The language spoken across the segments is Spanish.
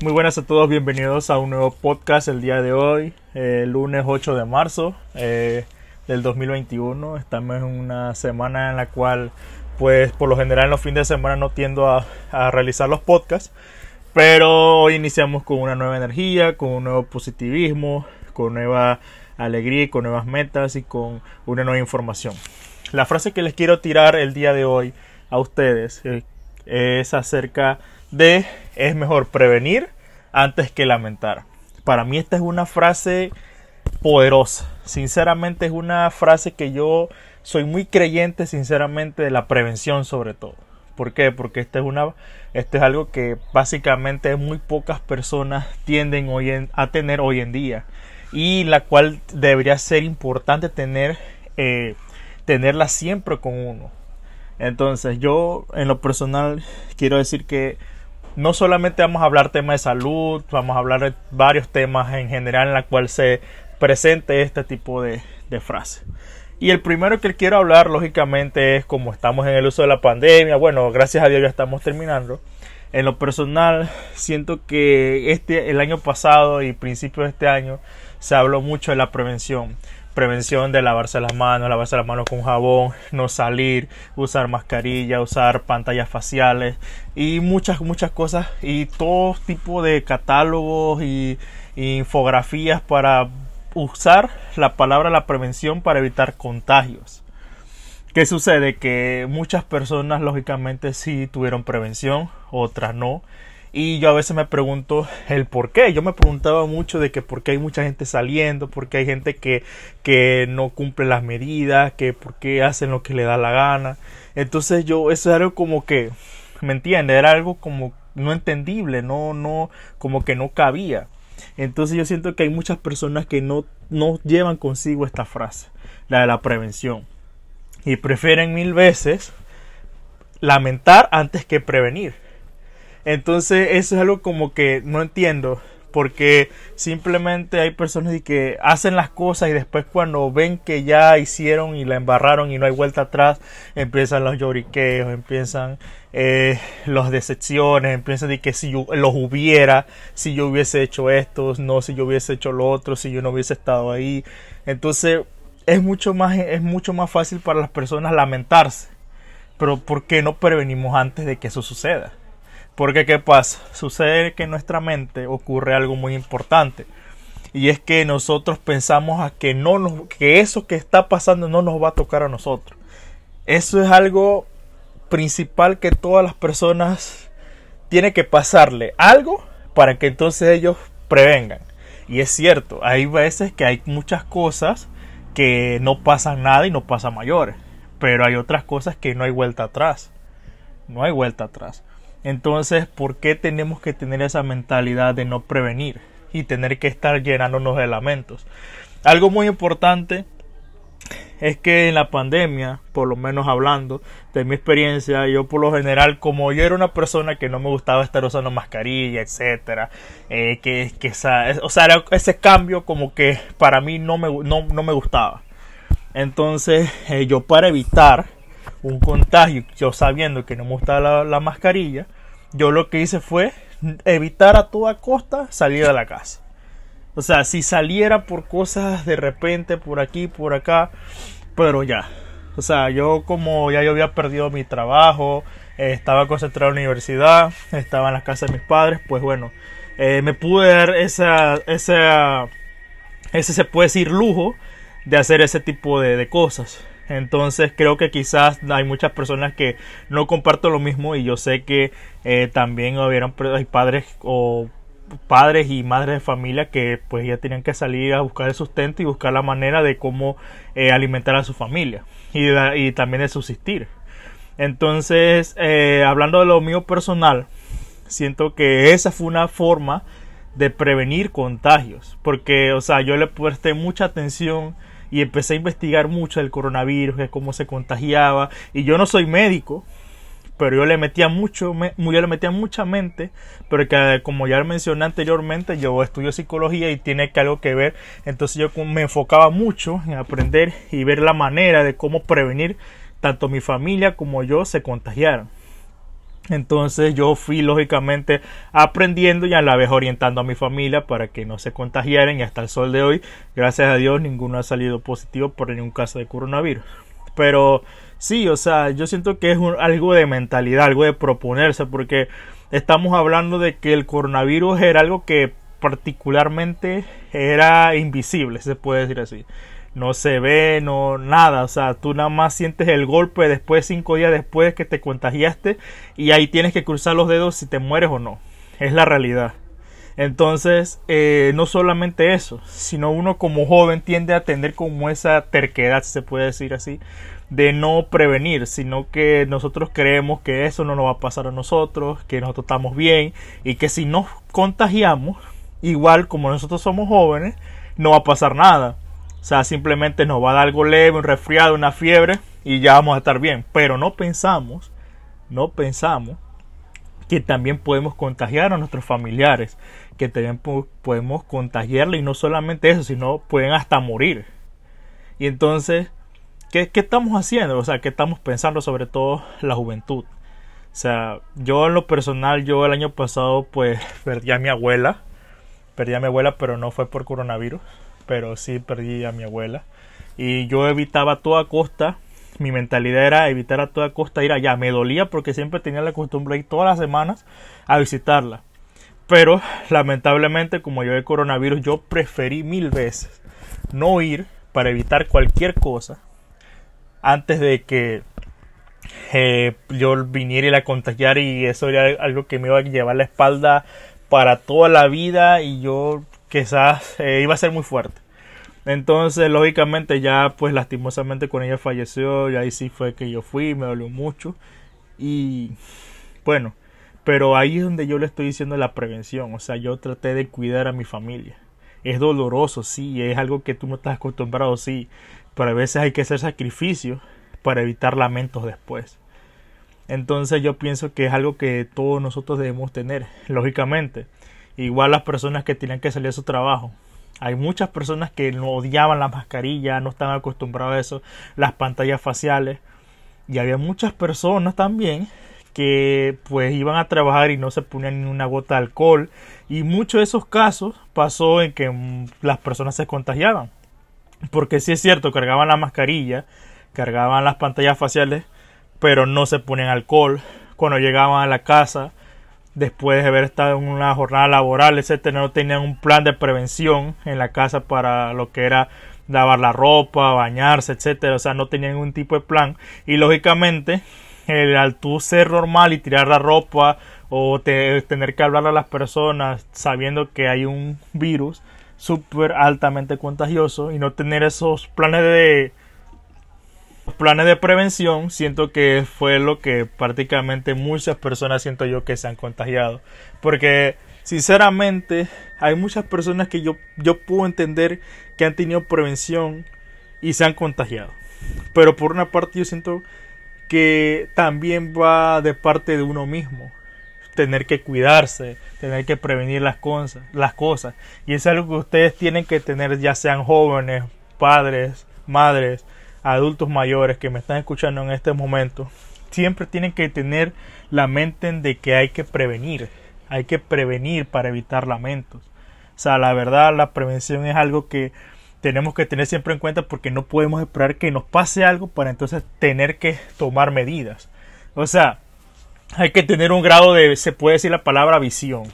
Muy buenas a todos, bienvenidos a un nuevo podcast el día de hoy, eh, lunes 8 de marzo eh, del 2021. Estamos en una semana en la cual, pues por lo general en los fines de semana no tiendo a, realizar los podcasts, pero hoy iniciamos con una nueva energía, con un nuevo positivismo, con nueva alegría con nuevas metas y con una nueva información. La frase que les quiero tirar el día de hoy a ustedes eh, es acerca de es mejor prevenir antes que lamentar. Para mí esta es una frase poderosa. Sinceramente es una frase que yo soy muy creyente, sinceramente, de la prevención sobre todo. ¿Por qué? Porque esta es una, este es algo que básicamente muy pocas personas tienden hoy a tener hoy en día y la cual debería ser importante tener, eh, tenerla siempre con uno. Entonces yo en lo personal quiero decir que no solamente vamos a hablar temas de salud, vamos a hablar de varios temas en general en la cual se presente este tipo de, de frase. Y el primero que quiero hablar, lógicamente, es como estamos en el uso de la pandemia. Bueno, gracias a Dios ya estamos terminando. En lo personal, siento que este, el año pasado y principio de este año se habló mucho de la prevención prevención de lavarse las manos, lavarse las manos con jabón, no salir, usar mascarilla, usar pantallas faciales y muchas, muchas cosas y todo tipo de catálogos y, infografías para usar la palabra la prevención para evitar contagios. ¿Qué sucede? Que muchas personas lógicamente sí tuvieron prevención, otras no. Y yo a veces me pregunto el por qué. Yo me preguntaba mucho de que por qué hay mucha gente saliendo, por qué hay gente que, que no cumple las medidas, que por qué hacen lo que le da la gana. Entonces yo, eso era algo como que, ¿me entiende? Era algo como no entendible, no, no, como que no cabía. Entonces yo siento que hay muchas personas que no, no llevan consigo esta frase, la de la prevención. Y prefieren mil veces lamentar antes que prevenir. Entonces eso es algo como que no entiendo. Porque simplemente hay personas que hacen las cosas y después cuando ven que ya hicieron y la embarraron y no hay vuelta atrás, empiezan los lloriqueos, empiezan eh, las decepciones, empiezan de que si yo los hubiera, si yo hubiese hecho esto, no si yo hubiese hecho lo otro, si yo no hubiese estado ahí. Entonces es mucho más, es mucho más fácil para las personas lamentarse. Pero ¿por qué no prevenimos antes de que eso suceda? Porque ¿qué pasa? Sucede que en nuestra mente ocurre algo muy importante. Y es que nosotros pensamos que, no nos, que eso que está pasando no nos va a tocar a nosotros. Eso es algo principal que todas las personas tienen que pasarle algo para que entonces ellos prevengan. Y es cierto, hay veces que hay muchas cosas que no pasan nada y no pasan mayores. Pero hay otras cosas que no hay vuelta atrás. No hay vuelta atrás. Entonces, ¿por qué tenemos que tener esa mentalidad de no prevenir y tener que estar llenándonos de lamentos? Algo muy importante es que en la pandemia, por lo menos hablando de mi experiencia, yo por lo general, como yo era una persona que no me gustaba estar usando mascarilla, etcétera, eh, que, que o sea, ese cambio como que para mí no me, no, me gustaba. Entonces, eh, yo para evitar un contagio, yo sabiendo que no me gustaba la, mascarilla, yo lo que hice fue evitar a toda costa salir de la casa. O sea, si saliera por cosas de repente, por aquí, por acá, pero ya. O sea, yo como ya yo había perdido mi trabajo, estaba concentrado en la universidad, estaba en la casa de mis padres, pues bueno, eh, me pude dar esa, esa, ese se puede decir lujo de hacer ese tipo de, de cosas. Entonces creo que quizás hay muchas personas que no comparto lo mismo y yo sé que eh, también hubieron padres o padres y madres de familia que pues ya tenían que salir a buscar el sustento y buscar la manera de cómo eh, alimentar a su familia y, y, también de subsistir. Entonces, eh, hablando de lo mío personal, siento que esa fue una forma de prevenir contagios, porque, o sea, yo le presté mucha atención y empecé a investigar mucho del coronavirus, de cómo se contagiaba. Y yo no soy médico, pero yo le metía mucho, yo le metía mucha mente, pero que como ya mencioné anteriormente, yo estudio psicología y tiene que algo que ver, entonces yo me enfocaba mucho en aprender y ver la manera de cómo prevenir tanto mi familia como yo se contagiaran. Entonces yo fui lógicamente aprendiendo y a la vez orientando a mi familia para que no se contagiaran y hasta el sol de hoy, gracias a Dios, ninguno ha salido positivo por ningún caso de coronavirus. Pero sí, o sea, yo siento que es algo de mentalidad, algo de proponerse, porque estamos hablando de que el coronavirus era algo que particularmente era invisible, se puede decir así no se ve, no nada, o sea, tú nada más sientes el golpe después, cinco días después que te contagiaste y ahí tienes que cruzar los dedos si te mueres o no, es la realidad. Entonces, eh, no solamente eso, sino uno como joven tiende a tener como esa terquedad, se puede decir así, de no prevenir, sino que nosotros creemos que eso no nos va a pasar a nosotros, que nosotros estamos bien y que si nos contagiamos, igual como nosotros somos jóvenes, no va a pasar nada. Sea, simplemente nos va a dar algo leve, un resfriado, una fiebre y ya vamos a estar bien. Pero no pensamos, no pensamos que también podemos contagiar a nuestros familiares, que también podemos contagiarle y no solamente eso, sino pueden hasta morir. Y entonces, ¿qué, ¿qué, estamos haciendo? O sea, ¿qué estamos pensando sobre todo la juventud? O sea, yo en lo personal, yo el año pasado pues perdí a mi abuela, perdí a mi abuela, pero no fue por coronavirus, pero sí perdí a mi abuela. Y yo evitaba a toda costa, mi mentalidad era evitar a toda costa ir allá. Me dolía porque siempre tenía la costumbre ir todas las semanas a visitarla. Pero lamentablemente, como yo el coronavirus, yo preferí mil veces no ir para evitar cualquier cosa antes de que eh, yo viniera y la contagiara y eso era algo que me iba a llevar la espalda para toda la vida y yo quizás eh, iba a ser muy fuerte. Entonces, lógicamente, ya pues lastimosamente con ella falleció y ahí sí fue que yo fui, me dolió mucho. Y bueno, pero ahí es donde yo le estoy diciendo la prevención, o sea, yo traté de cuidar a mi familia. Es doloroso, sí, es algo que tú no estás acostumbrado, sí, pero a veces hay que hacer sacrificios para evitar lamentos después. Entonces yo pienso que es algo que todos nosotros debemos tener, lógicamente. Igual las personas que tienen que salir a su trabajo. Hay muchas personas que no odiaban la mascarilla, no están acostumbrados a eso, las pantallas faciales. Y había muchas personas también que pues iban a trabajar y no se ponían ni una gota de alcohol. Y muchos de esos casos pasó en que las personas se contagiaban. Porque sí es cierto, cargaban la mascarilla, cargaban las pantallas faciales, pero no se ponían alcohol. Cuando llegaban a la casa, después de haber estado en una jornada laboral, etcétera, no tenían un plan de prevención en la casa para lo que era lavar la ropa, bañarse, etcétera, o sea, no tenían ningún tipo de plan. Y lógicamente el, al tú ser normal y tirar la ropa o tener que hablar a las personas sabiendo que hay un virus súper altamente contagioso y no tener esos planes de planes de prevención siento que fue lo que prácticamente muchas personas siento yo que se han contagiado porque sinceramente hay muchas personas que yo, yo puedo entender que han tenido prevención y se han contagiado pero por una parte yo siento que también va de parte de uno mismo tener que cuidarse, tener que prevenir las cosas, las cosas. Y es algo que ustedes tienen que tener, ya sean jóvenes, padres, madres, adultos mayores que me están escuchando en este momento, siempre tienen que tener la mente de que hay que prevenir, hay que prevenir para evitar lamentos. O sea, la verdad, la prevención es algo que tenemos que tener siempre en cuenta porque no podemos esperar que nos pase algo para entonces tener que tomar medidas. O sea, hay que tener un grado de, se puede decir la palabra visión.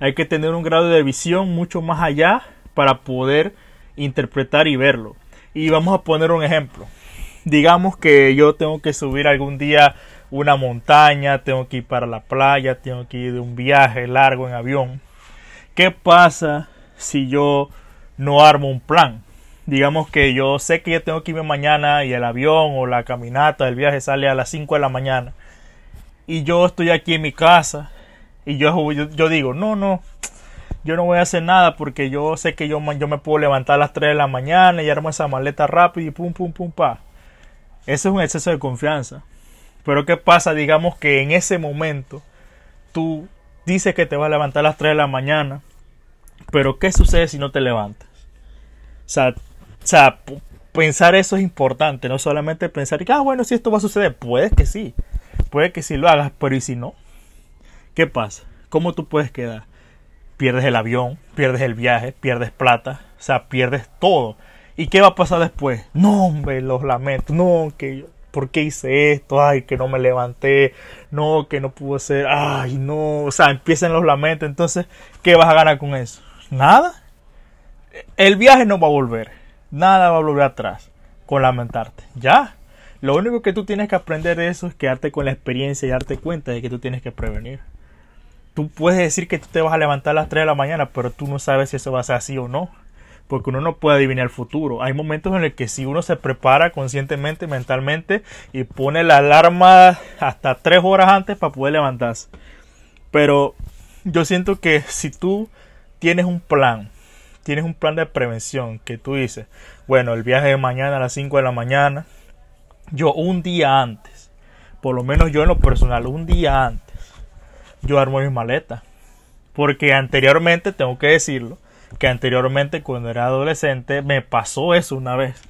Hay que tener un grado de visión mucho más allá para poder interpretar y verlo. Y vamos a poner un ejemplo. Digamos que yo tengo que subir algún día una montaña, tengo que ir para la playa, tengo que ir de un viaje largo en avión. ¿Qué pasa si yo no armo un plan? Digamos que yo sé que ya tengo que irme mañana y el avión o la caminata del viaje sale a las 5 de la mañana. Y yo estoy aquí en mi casa y yo, yo, yo digo, no, no, yo no voy a hacer nada porque yo sé que yo, me puedo levantar a las 3 de la mañana y armo esa maleta rápido y pum, pum, pum, pa. Eso es un exceso de confianza. Pero ¿qué pasa? Digamos que en ese momento tú dices que te vas a levantar a las 3 de la mañana, pero ¿qué sucede si no te levantas? O sea, o sea pensar eso es importante, no solamente pensar que, ah, bueno, si esto va a suceder, puede que sí, puede que sí lo hagas, pero ¿y si no? ¿Qué pasa? ¿Cómo tú puedes quedar? Pierdes el avión, pierdes el viaje, pierdes plata, o sea, pierdes todo. ¿Y qué va a pasar después? No, hombre, los lamentos, no, que yo, ¿por qué hice esto? Ay, que no me levanté, no, que no pude ser, ay, no, o sea, empiezan los lamentos, entonces, ¿qué vas a ganar con eso? Nada. El viaje no va a volver, nada va a volver atrás con lamentarte, ya. Lo único que tú tienes que aprender de eso es quedarte con la experiencia y darte cuenta de que tú tienes que prevenir. Tú puedes decir que tú te vas a levantar a las 3 de la mañana, pero tú no sabes si eso va a ser así o no. Porque uno no puede adivinar el futuro. Hay momentos en los que si uno se prepara conscientemente, mentalmente, y pone la alarma hasta 3 horas antes para poder levantarse. Pero yo siento que si tú tienes un plan, tienes un plan de prevención que tú dices, bueno, el viaje de mañana a las 5 de la mañana, yo un día antes, por lo menos yo en lo personal, un día antes, yo armo mis maletas. Porque anteriormente, tengo que decirlo, que anteriormente cuando era adolescente me pasó eso una vez.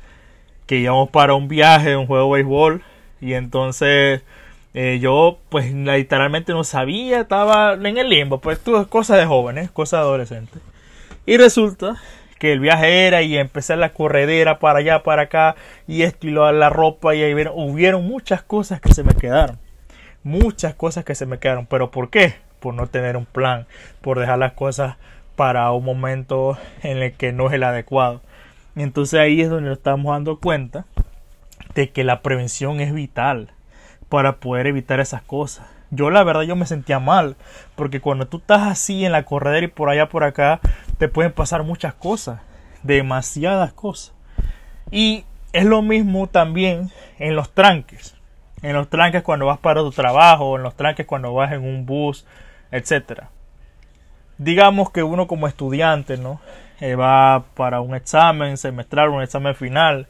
Que íbamos para un viaje, un juego de béisbol, y entonces eh, yo pues literalmente no sabía, estaba en el limbo, pues todo cosas de jóvenes, cosas de adolescentes. Y resulta que el viaje era y empecé la corredera para allá, para acá, y esto y la ropa, y ahí hubieron muchas cosas que se me quedaron. Muchas cosas que se me quedaron. ¿Pero por qué? Por no tener un plan, por dejar las cosas para un momento en el que no es el adecuado. Y entonces ahí es donde nos estamos dando cuenta de que la prevención es vital para poder evitar esas cosas. Yo la verdad yo me sentía mal, porque cuando tú estás así en la corredera y por allá por acá, te pueden pasar muchas cosas, demasiadas cosas. Y es lo mismo también en los tranques. En los tranques cuando vas para tu trabajo, en los tranques cuando vas en un bus, etcétera. Digamos que uno como estudiante, ¿no? Eh, va para un examen semestral, un examen final,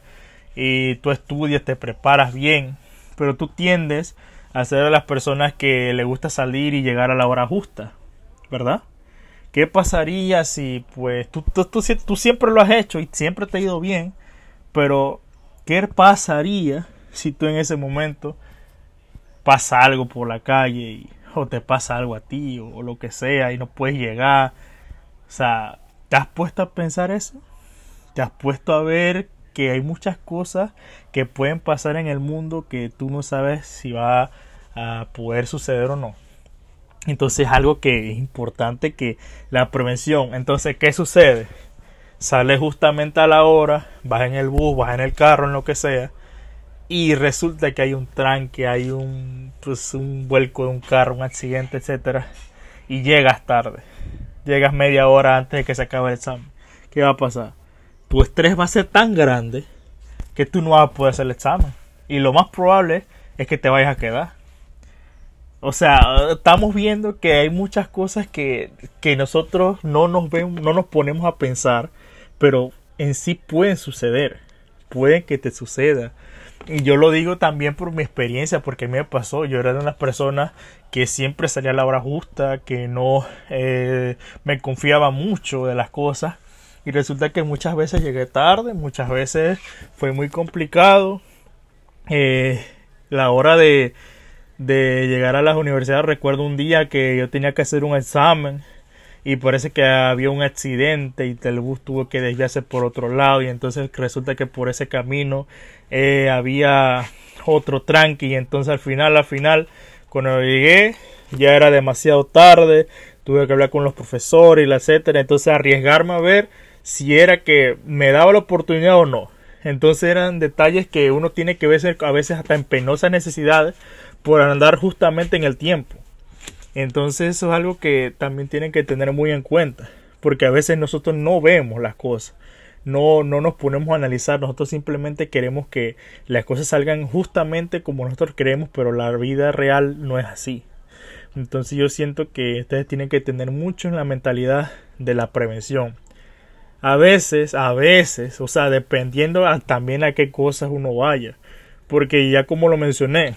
y tú estudias, te preparas bien, pero tú tiendes a ser de las personas que le gusta salir y llegar a la hora justa, ¿verdad? ¿Qué pasaría si, pues, tú, tú, tú, siempre lo has hecho y siempre te ha ido bien, pero ¿qué pasaría si tú en ese momento pasa algo por la calle o te pasa algo a ti o, o lo que sea y no puedes llegar? O sea, ¿te has puesto a pensar eso? ¿Te has puesto a ver que hay muchas cosas que pueden pasar en el mundo que tú no sabes si va a poder suceder o no. Entonces es algo que es importante que la prevención. Entonces, ¿qué sucede? Sales justamente a la hora, vas en el bus, vas en el carro, en lo que sea, y resulta que hay un tranque, hay un, pues, un vuelco de un carro, un accidente, etcétera, y llegas tarde. Llegas media hora antes de que se acabe el examen. ¿Qué va a pasar? tu estrés va a ser tan grande que tú no vas a poder hacer el examen. Y lo más probable es que te vayas a quedar. O sea, estamos viendo que hay muchas cosas que, que nosotros no nos, vemos, no nos ponemos a pensar, pero en sí pueden suceder. Pueden que te suceda. Y yo lo digo también por mi experiencia, porque a me pasó. Yo era de unas personas que siempre salía a la hora justa, que no eh, me confiaba mucho de las cosas y resulta que muchas veces llegué tarde, muchas veces fue muy complicado. Eh, la hora de, de llegar a las universidades, recuerdo un día que yo tenía que hacer un examen y parece que había un accidente y el bus tuvo que desviarse por otro lado y entonces resulta que por ese camino eh, había otro tranqui y entonces al final al final cuando llegué ya era demasiado tarde tuve que hablar con los profesores y la etcétera entonces arriesgarme a ver si era que me daba la oportunidad o no. Entonces eran detalles que uno tiene que ver a veces hasta en penosas necesidades por andar justamente en el tiempo. Entonces eso es algo que también tienen que tener muy en cuenta, porque a veces nosotros no vemos las cosas, no, no nos ponemos a analizar, nosotros simplemente queremos que las cosas salgan justamente como nosotros queremos, pero la vida real no es así. Entonces yo siento que ustedes tienen que tener mucho en la mentalidad de la prevención a veces, a veces, o sea, dependiendo también a qué cosas uno vaya. Porque ya como lo mencioné,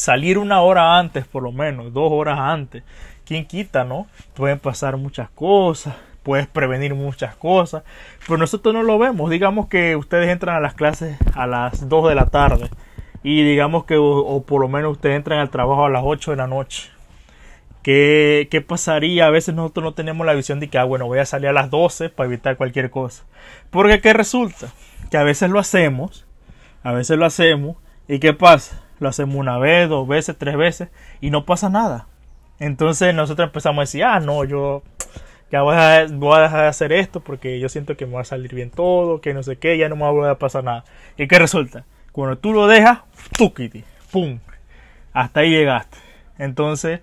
salir una hora antes, por lo menos, dos horas antes, ¿quién quita, no? Pueden pasar muchas cosas, puedes prevenir muchas cosas, pero nosotros no lo vemos. Digamos que ustedes entran a las clases a las 2 de la tarde y digamos que, o, por lo menos ustedes entran al trabajo a las 8 de la noche. ¿Qué, ¿Qué pasaría? A veces nosotros no tenemos la visión de que, ah, bueno, voy a salir a las 12 para evitar cualquier cosa. Porque ¿qué resulta? Que a veces lo hacemos, a veces lo hacemos, ¿y qué pasa? Lo hacemos una vez, dos veces, tres veces, y no pasa nada. Entonces nosotros empezamos a decir, ah, no, yo ya voy a, a dejar de hacer esto porque yo siento que me va a salir bien todo, que no sé qué, ya no me va a pasar nada. ¿Y qué resulta? Cuando tú lo dejas, tú pum, hasta ahí llegaste. Entonces,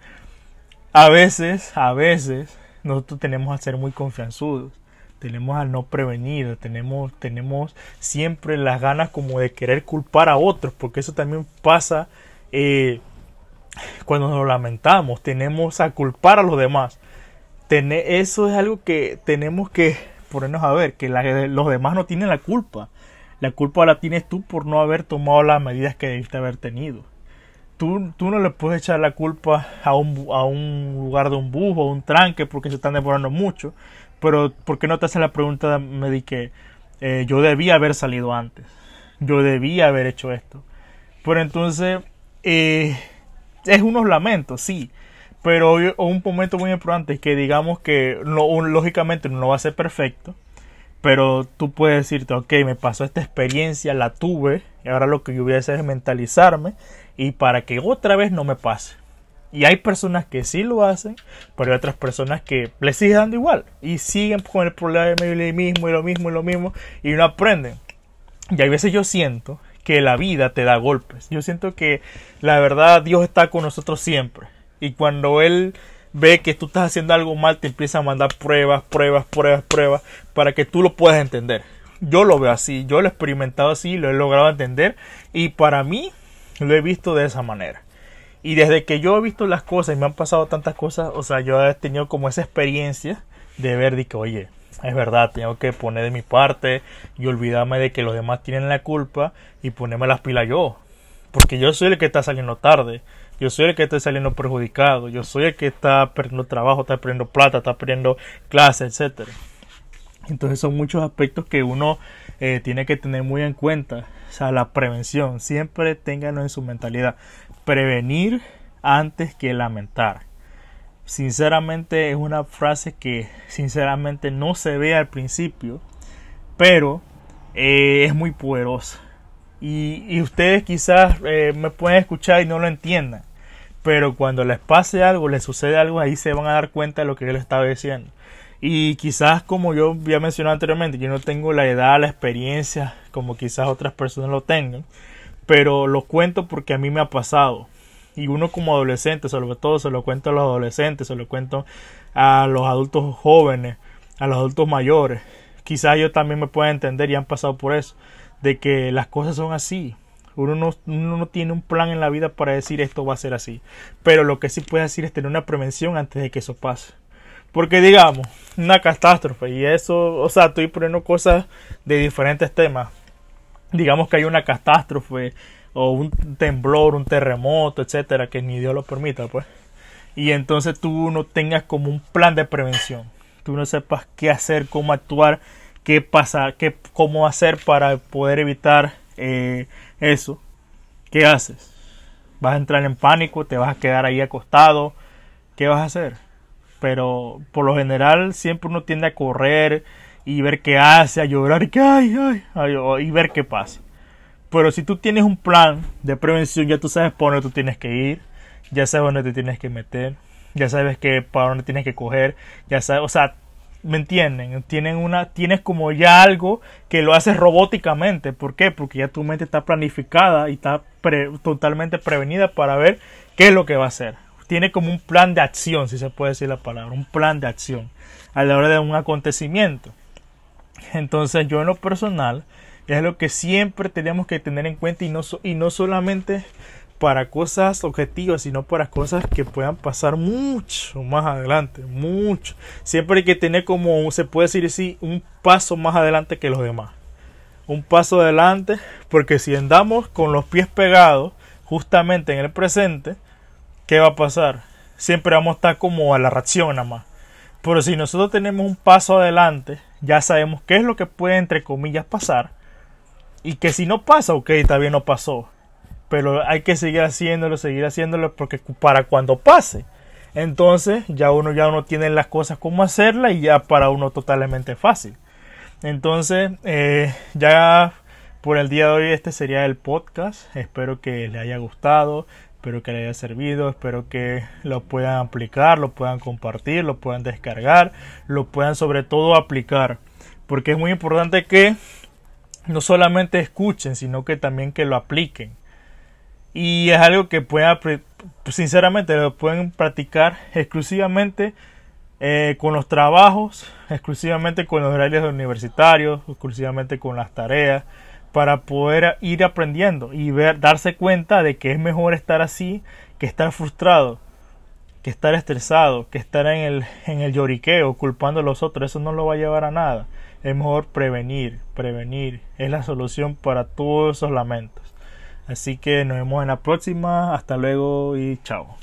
a veces, a veces, nosotros tenemos a ser muy confianzudos. Tenemos a no prevenir, tenemos, tenemos siempre las ganas como de querer culpar a otros, porque eso también pasa eh, cuando nos lamentamos, tenemos a culpar a los demás. eso es algo que tenemos que ponernos a ver, que los demás no tienen la culpa. La culpa la tienes tú por no haber tomado las medidas que debiste haber tenido tú, tú no le puedes echar la culpa a un, a un lugar de un bus o un tranque porque se están demorando mucho. Pero, ¿por qué no te hace la pregunta de que eh, yo debía haber salido antes? Yo debía haber hecho esto. Pero entonces, eh, es unos lamentos, sí. Pero un momento muy importante que digamos que no, lógicamente no va a ser perfecto. Pero tú puedes decirte, ok, me pasó esta experiencia, la tuve, y ahora lo que yo voy a hacer es mentalizarme y para que otra vez no me pase. Y hay personas que sí lo hacen, pero hay otras personas que le siguen dando igual y siguen con el problema y mismo y lo mismo y lo mismo y no aprenden. Y hay veces yo siento que la vida te da golpes. Yo siento que la verdad Dios está con nosotros siempre. Y cuando Él ve que tú estás haciendo algo mal, te empieza a mandar pruebas, pruebas, pruebas, pruebas, para que tú lo puedas entender. Yo lo veo así, yo lo he experimentado así, lo he logrado entender. Y para mí lo he visto de esa manera. Y desde que yo he visto las cosas y me han pasado tantas cosas, o sea, yo he tenido como esa experiencia de ver de que, oye, es verdad, tengo que poner de mi parte y olvidarme de que los demás tienen la culpa y ponerme las pilas yo. Porque yo soy el que está saliendo tarde, yo soy el que está saliendo perjudicado, yo soy el que está perdiendo trabajo, está perdiendo plata, está perdiendo clases, etcétera. Entonces son muchos aspectos que uno eh, tiene que tener muy en cuenta. O sea, la prevención, siempre ténganlo en su mentalidad. Prevenir antes que lamentar. Sinceramente es una frase que sinceramente no se ve al principio, pero eh, es muy poderosa. Y, ustedes quizás eh, me pueden escuchar y no lo entiendan, pero cuando les pase algo, les sucede algo, ahí se van a dar cuenta de lo que yo les estaba diciendo. Y quizás como yo había mencionado anteriormente, yo no tengo la edad, la experiencia como quizás otras personas lo tengan, pero lo cuento porque a mí me ha pasado. Y uno como adolescente, sobre todo se lo cuento a los adolescentes, se lo cuento a los adultos jóvenes, a los adultos mayores. Quizás ellos también me puedan entender y han pasado por eso, de que las cosas son así. Uno no, uno no, tiene un plan en la vida para decir esto va a ser así. Pero lo que sí puede decir es tener una prevención antes de que eso pase. Porque digamos, una catástrofe, y eso, o sea, estoy poniendo cosas de diferentes temas. Digamos que hay una catástrofe, o un temblor, un terremoto, etcétera, que ni Dios lo permita, pues. Y entonces tú no tengas como un plan de prevención. Tú no sepas qué hacer, cómo actuar, qué pasa, qué, cómo hacer para poder evitar eh, eso. ¿Qué haces? ¿Vas a entrar en pánico? ¿Te vas a quedar ahí acostado? ¿Qué vas a hacer? pero por lo general siempre uno tiende a correr y ver qué hace, a llorar y que ay, ay, y ver qué pasa. Pero si tú tienes un plan de prevención, ya tú sabes por dónde tú tienes que ir, ya sabes dónde te tienes que meter, ya sabes que para dónde tienes que coger, ya sabes, o sea, ¿me entienden? Tienen una, tienes como ya algo que lo haces robóticamente. ¿Por qué? Porque ya tu mente está planificada y está totalmente prevenida para ver qué es lo que va a hacer tiene como un plan de acción, si se puede decir la palabra, un plan de acción a la hora de un acontecimiento. Entonces yo en lo personal es lo que siempre tenemos que tener en cuenta y no, y no solamente para cosas objetivas, sino para cosas que puedan pasar mucho más adelante, mucho. Siempre hay que tener como, se puede decir así, un paso más adelante que los demás. Un paso adelante, porque si andamos con los pies pegados justamente en el presente, ¿qué va a pasar? Siempre vamos a estar como a la reacción nada más. Pero si nosotros tenemos un paso adelante, ya sabemos qué es lo que puede, entre comillas, pasar. Y que si no pasa, ok, todavía no pasó. Pero hay que seguir haciéndolo, seguir haciéndolo, porque para cuando pase, entonces ya uno ya uno tiene las cosas como hacerlas y ya para uno totalmente fácil. Entonces, eh, ya por el día de hoy este sería el podcast. Espero que le haya gustado, espero que le haya servido, espero que lo puedan aplicar, lo puedan compartir, lo puedan descargar, lo puedan sobre todo aplicar. Porque es muy importante que no solamente escuchen, sino que también que lo apliquen. Y es algo que pueden, sinceramente, lo pueden practicar exclusivamente eh, con los trabajos, exclusivamente con los horarios universitarios, exclusivamente con las tareas, para poder ir aprendiendo y ver, darse cuenta de que es mejor estar así que estar frustrado, que estar estresado, que estar en el, en el lloriqueo, culpando a los otros. Eso no lo va a llevar a nada. Es mejor prevenir, prevenir. Es la solución para todos esos lamentos. Así que nos vemos en la próxima. Hasta luego y chao.